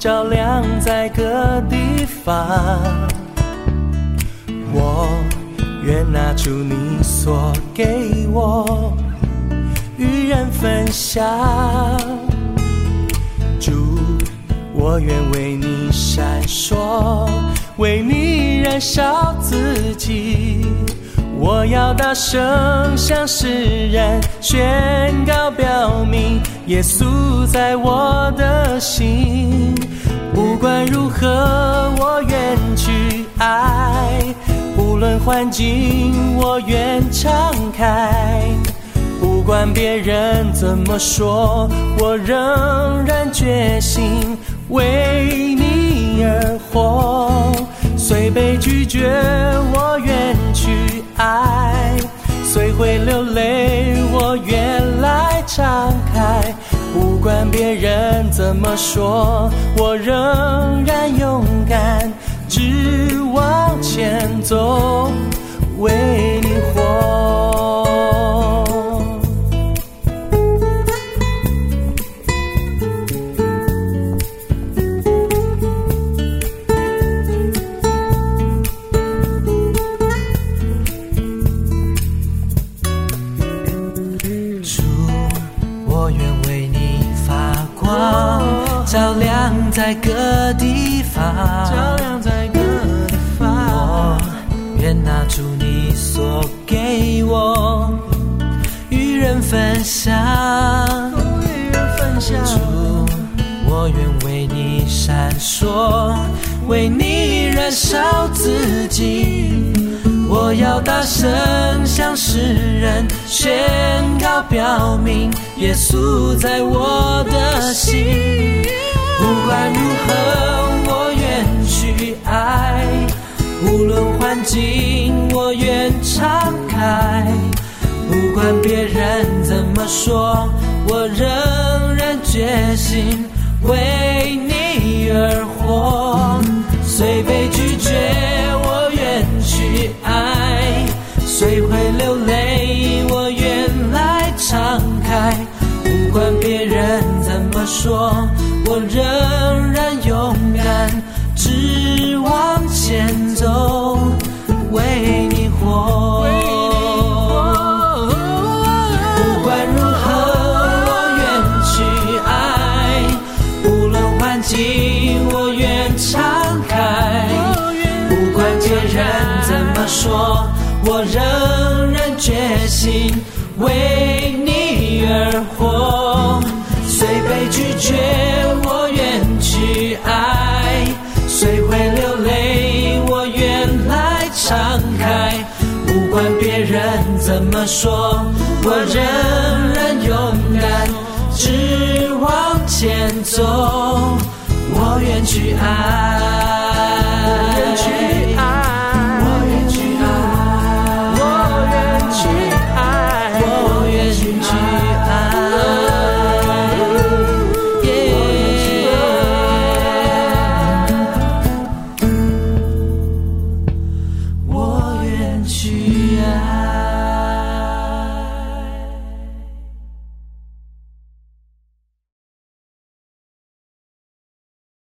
照亮在各地方，我愿拿出你所给我，与人分享。主，我愿为你闪烁，为你燃烧自己。我要大声向世人宣告，表明耶稣在我的心。不管如何，我愿去爱；无论环境，我愿敞开。不管别人怎么说，我仍然决心为你而活。虽被拒绝，我愿去爱；虽会流泪，我愿来唱开。不管别人怎么说，我仍然勇敢，只往前走，我愿为你发光，照亮在各地方。照亮在各地方。我愿拿出你所给我，与人分享。与人分享。主，我愿为你闪烁，为你燃烧自己。我要大声向世人宣表明耶稣在我的心。不管如何，我愿去爱；无论环境，我愿敞开。不管别人怎么说，我仍然决心为你而活。说，我仍然勇敢，只往前走，为你活。不管如何，我愿去爱；无论环境，我愿敞开。不管别人怎么说，我仍然决心为你而活。拒绝，我愿去爱；谁会流泪，我愿来敞开。不管别人怎么说，我仍然勇敢，只往前走。我愿去爱。